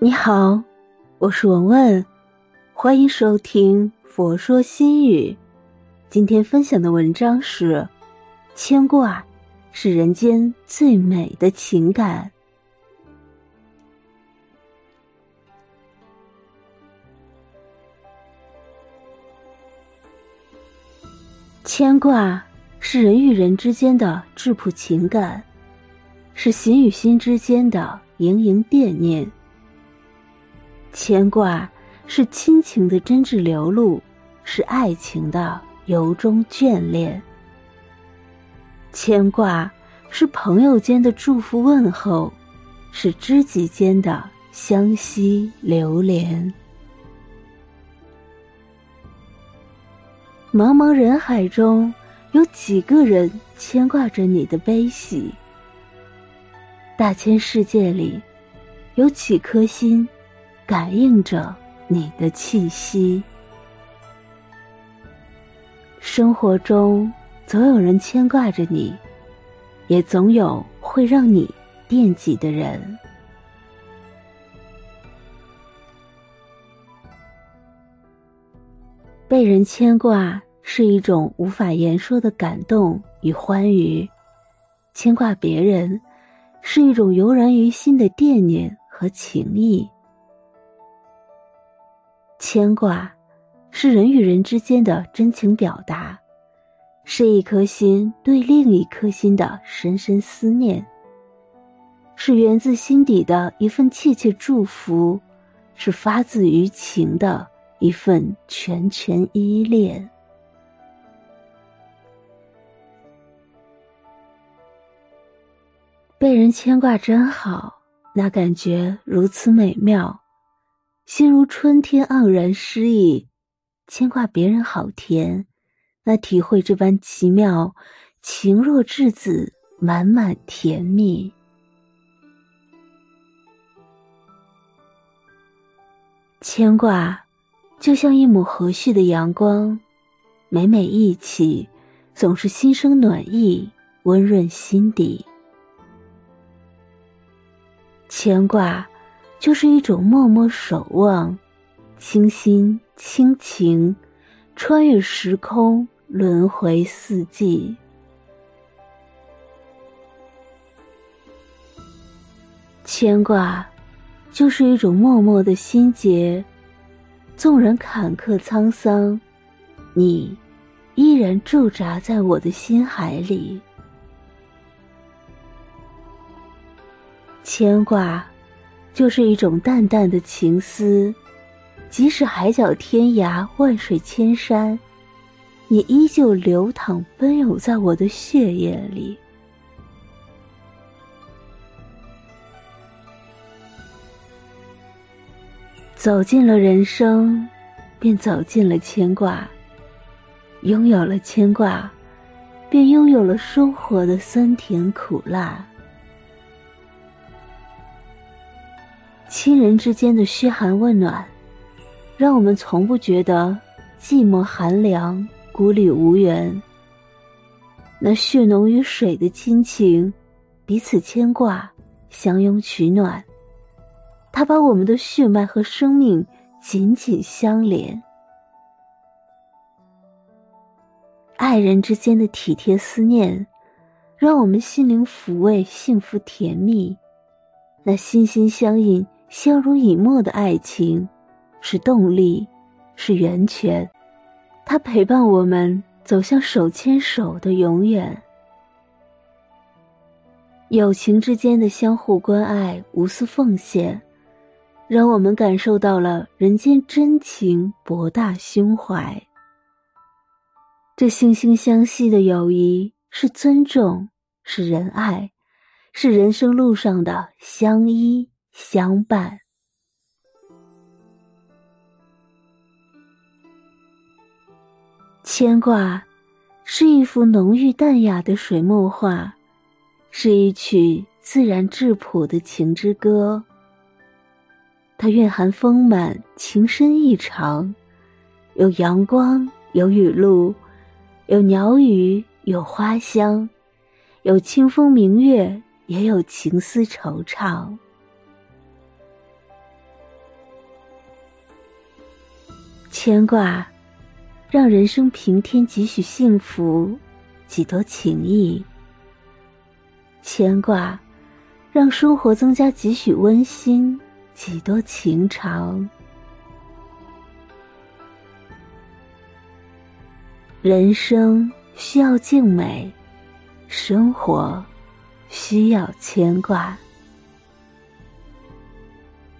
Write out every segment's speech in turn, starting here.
你好，我是文文，欢迎收听《佛说心语》。今天分享的文章是：牵挂是人间最美的情感。牵挂是人与人之间的质朴情感，是心与心之间的盈盈惦念。牵挂是亲情的真挚流露，是爱情的由衷眷恋。牵挂是朋友间的祝福问候，是知己间的相惜留连。茫茫人海中，有几个人牵挂着你的悲喜？大千世界里，有几颗心？感应着你的气息，生活中总有人牵挂着你，也总有会让你惦记的人。被人牵挂是一种无法言说的感动与欢愉，牵挂别人是一种油然于心的惦念和情谊。牵挂，是人与人之间的真情表达，是一颗心对另一颗心的深深思念，是源自心底的一份切切祝福，是发自于情的一份全全依恋。被人牵挂真好，那感觉如此美妙。心如春天盎然诗意，牵挂别人好甜，那体会这般奇妙，情若稚子，满满甜蜜。牵挂，就像一抹和煦的阳光，每每忆起，总是心生暖意，温润心底。牵挂。就是一种默默守望，倾心倾情，穿越时空，轮回四季。牵挂，就是一种默默的心结，纵然坎坷沧桑，你依然驻扎在我的心海里。牵挂。就是一种淡淡的情思，即使海角天涯、万水千山，你依旧流淌奔涌在我的血液里。走进了人生，便走进了牵挂；拥有了牵挂，便拥有了生活的酸甜苦辣。亲人之间的嘘寒问暖，让我们从不觉得寂寞寒凉、孤立无援。那血浓于水的亲情，彼此牵挂，相拥取暖。他把我们的血脉和生命紧紧相连。爱人之间的体贴思念，让我们心灵抚慰，幸福甜蜜。那心心相印。相濡以沫的爱情，是动力，是源泉。它陪伴我们走向手牵手的永远。友情之间的相互关爱、无私奉献，让我们感受到了人间真情博大胸怀。这惺惺相惜的友谊，是尊重，是仁爱，是人生路上的相依。相伴，牵挂是一幅浓郁淡雅的水墨画，是一曲自然质朴的情之歌。它蕴含丰满情深意长，有阳光，有雨露，有鸟语，有花香，有清风明月，也有情思惆怅。牵挂，让人生平添几许幸福，几多情谊；牵挂，让生活增加几许温馨，几多情长。人生需要静美，生活需要牵挂。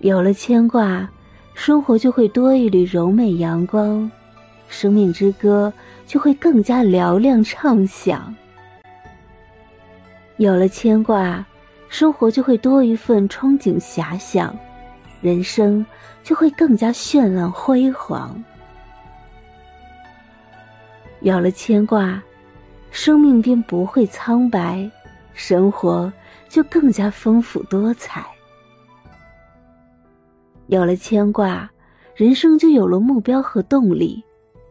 有了牵挂，生活就会多一缕柔美阳光，生命之歌就会更加嘹亮畅响。有了牵挂，生活就会多一份憧憬遐想，人生就会更加绚烂辉煌。有了牵挂，生命便不会苍白，生活就更加丰富多彩。有了牵挂，人生就有了目标和动力，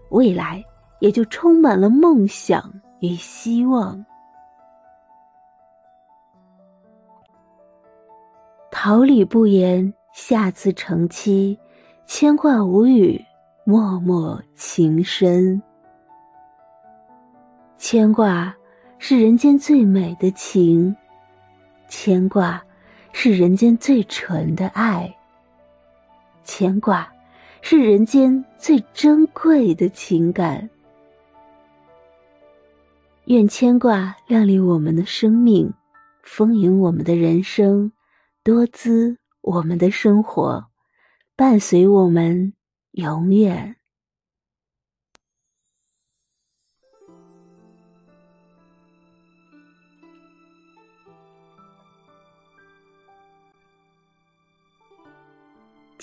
未来也就充满了梦想与希望。桃李不言，下自成蹊；牵挂无语，脉脉情深。牵挂是人间最美的情，牵挂是人间最纯的爱。牵挂，是人间最珍贵的情感。愿牵挂亮丽我们的生命，丰盈我们的人生，多姿我们的生活，伴随我们永远。